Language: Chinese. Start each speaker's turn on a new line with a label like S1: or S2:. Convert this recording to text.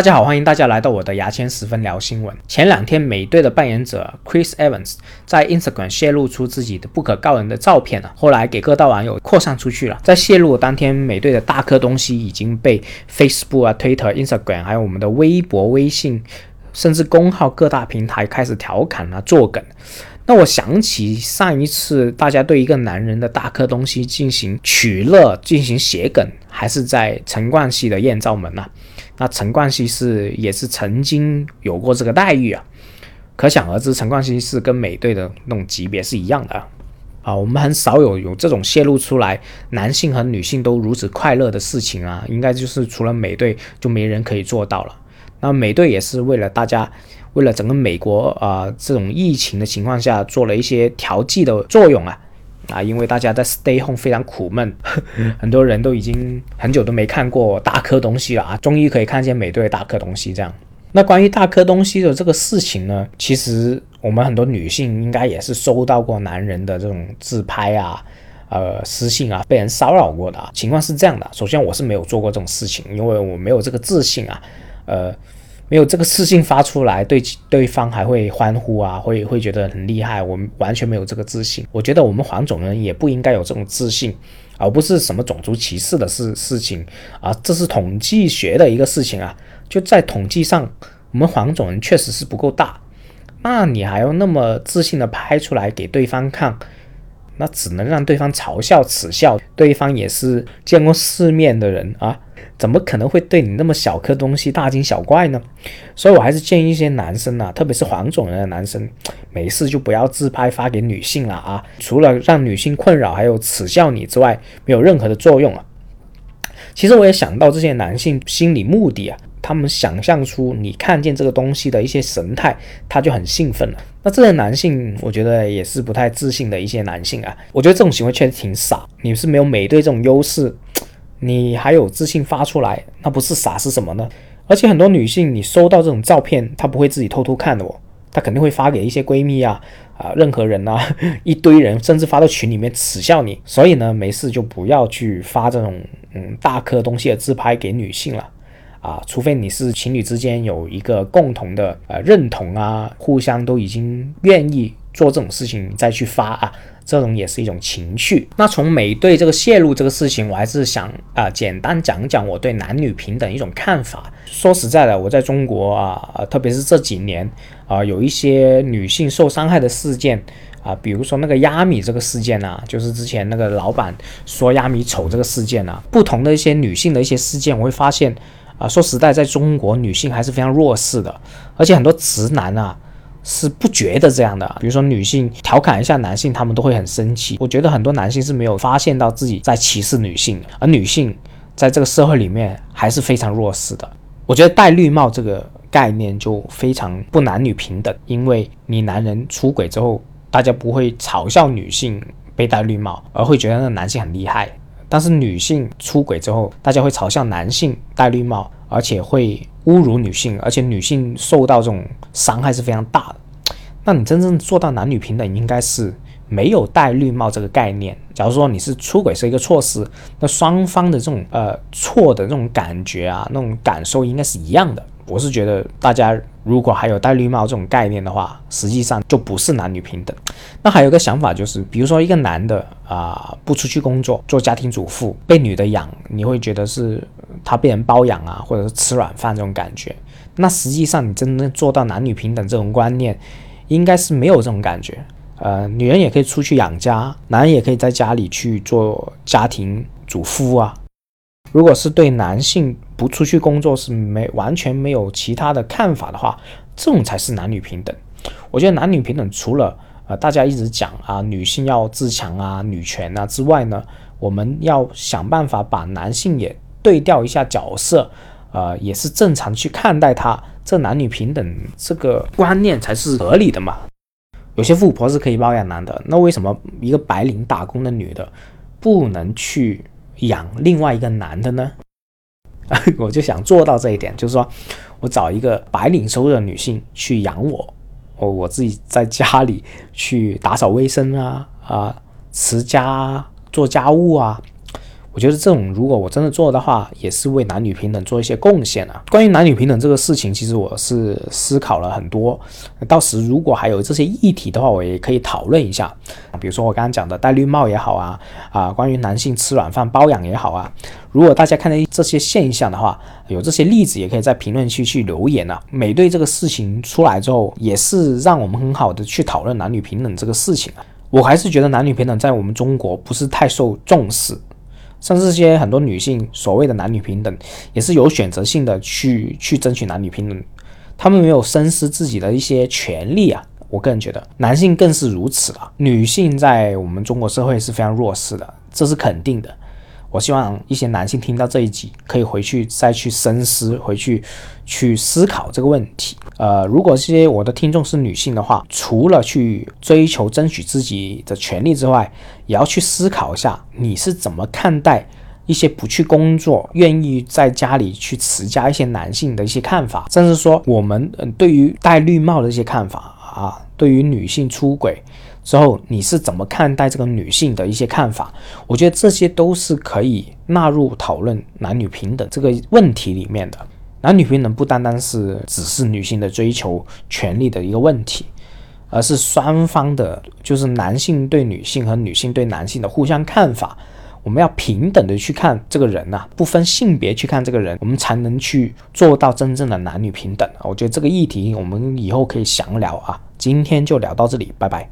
S1: 大家好，欢迎大家来到我的牙签十分聊新闻。前两天，美队的扮演者 Chris Evans 在 Instagram 泄露出自己的不可告人的照片了，后来给各大网友扩散出去了。在泄露当天，美队的大颗东西已经被 Facebook 啊、Twitter、Instagram，还有我们的微博、微信，甚至公号各大平台开始调侃啊、作梗。那我想起上一次大家对一个男人的大颗东西进行取乐、进行写梗，还是在陈冠希的艳照门呐。那陈冠希是也是曾经有过这个待遇啊，可想而知，陈冠希是跟美队的那种级别是一样的啊。啊，我们很少有有这种泄露出来，男性和女性都如此快乐的事情啊，应该就是除了美队就没人可以做到了。那美队也是为了大家。为了整个美国啊，这种疫情的情况下，做了一些调剂的作用啊啊，因为大家在 stay home 非常苦闷，很多人都已经很久都没看过大颗东西了啊，终于可以看见美队大颗东西这样。那关于大颗东西的这个事情呢，其实我们很多女性应该也是收到过男人的这种自拍啊、呃私信啊，被人骚扰过的啊。情况是这样的，首先我是没有做过这种事情，因为我没有这个自信啊，呃。没有这个私信发出来，对对方还会欢呼啊，会会觉得很厉害。我们完全没有这个自信。我觉得我们黄种人也不应该有这种自信，而不是什么种族歧视的事事情啊，这是统计学的一个事情啊。就在统计上，我们黄种人确实是不够大。那你还要那么自信的拍出来给对方看，那只能让对方嘲笑耻笑。对方也是见过世面的人啊。怎么可能会对你那么小颗东西大惊小怪呢？所以我还是建议一些男生啊，特别是黄种人的男生，没事就不要自拍发给女性了啊！除了让女性困扰，还有耻笑你之外，没有任何的作用啊。其实我也想到这些男性心理目的啊，他们想象出你看见这个东西的一些神态，他就很兴奋了。那这些男性，我觉得也是不太自信的一些男性啊。我觉得这种行为确实挺傻，你是没有美队这种优势。你还有自信发出来，那不是傻是什么呢？而且很多女性，你收到这种照片，她不会自己偷偷看的哦，她肯定会发给一些闺蜜啊啊，任何人啊，一堆人，甚至发到群里面耻笑你。所以呢，没事就不要去发这种嗯大颗东西的自拍给女性了啊，除非你是情侣之间有一个共同的呃认同啊，互相都已经愿意做这种事情，再去发啊。这种也是一种情绪。那从美队这个泄露这个事情，我还是想啊，简单讲讲我对男女平等一种看法。说实在的，我在中国啊，特别是这几年啊，有一些女性受伤害的事件啊，比如说那个压米这个事件啊，就是之前那个老板说压米丑这个事件啊，不同的一些女性的一些事件，我会发现啊，说实在，在中国女性还是非常弱势的，而且很多直男啊。是不觉得这样的，比如说女性调侃一下男性，他们都会很生气。我觉得很多男性是没有发现到自己在歧视女性，而女性在这个社会里面还是非常弱势的。我觉得戴绿帽这个概念就非常不男女平等，因为你男人出轨之后，大家不会嘲笑女性被戴绿帽，而会觉得那男性很厉害；但是女性出轨之后，大家会嘲笑男性戴绿帽，而且会。侮辱女性，而且女性受到这种伤害是非常大的。那你真正做到男女平等，应该是没有戴绿帽这个概念。假如说你是出轨是一个错事，那双方的这种呃错的这种感觉啊，那种感受应该是一样的。我是觉得大家如果还有戴绿帽这种概念的话，实际上就不是男女平等。那还有个想法就是，比如说一个男的啊不出去工作，做家庭主妇，被女的养，你会觉得是他被人包养啊，或者是吃软饭这种感觉。那实际上你真正做到男女平等这种观念，应该是没有这种感觉。呃，女人也可以出去养家，男人也可以在家里去做家庭主妇啊。如果是对男性不出去工作是没完全没有其他的看法的话，这种才是男女平等。我觉得男女平等除了呃大家一直讲啊女性要自强啊女权啊之外呢，我们要想办法把男性也对调一下角色，呃也是正常去看待他，这男女平等这个观念才是合理的嘛。有些富婆是可以包养男的，那为什么一个白领打工的女的不能去？养另外一个男的呢？我就想做到这一点，就是说我找一个白领收入的女性去养我，我我自己在家里去打扫卫生啊啊，持家做家务啊，我觉得这种如果我真的做的话，也是为男女平等做一些贡献啊。关于男女平等这个事情，其实我是思考了很多。到时如果还有这些议题的话，我也可以讨论一下。比如说我刚刚讲的戴绿帽也好啊，啊，关于男性吃软饭包养也好啊。如果大家看到这些现象的话，有这些例子，也可以在评论区去留言啊。美队这个事情出来之后，也是让我们很好的去讨论男女平等这个事情啊。我还是觉得男女平等在我们中国不是太受重视。像这些很多女性所谓的男女平等，也是有选择性的去去争取男女平等，他们没有深思自己的一些权利啊。我个人觉得，男性更是如此了。女性在我们中国社会是非常弱势的，这是肯定的。我希望一些男性听到这一集，可以回去再去深思，回去去思考这个问题。呃，如果这些我的听众是女性的话，除了去追求争取自己的权利之外，也要去思考一下，你是怎么看待一些不去工作、愿意在家里去持家一些男性的一些看法，甚至说我们嗯对于戴绿帽的一些看法啊，对于女性出轨。之后你是怎么看待这个女性的一些看法？我觉得这些都是可以纳入讨论男女平等这个问题里面的。男女平等不单单是只是女性的追求权利的一个问题，而是双方的，就是男性对女性和女性对男性的互相看法。我们要平等的去看这个人呐，不分性别去看这个人，我们才能去做到真正的男女平等。我觉得这个议题我们以后可以详聊啊。今天就聊到这里，拜拜。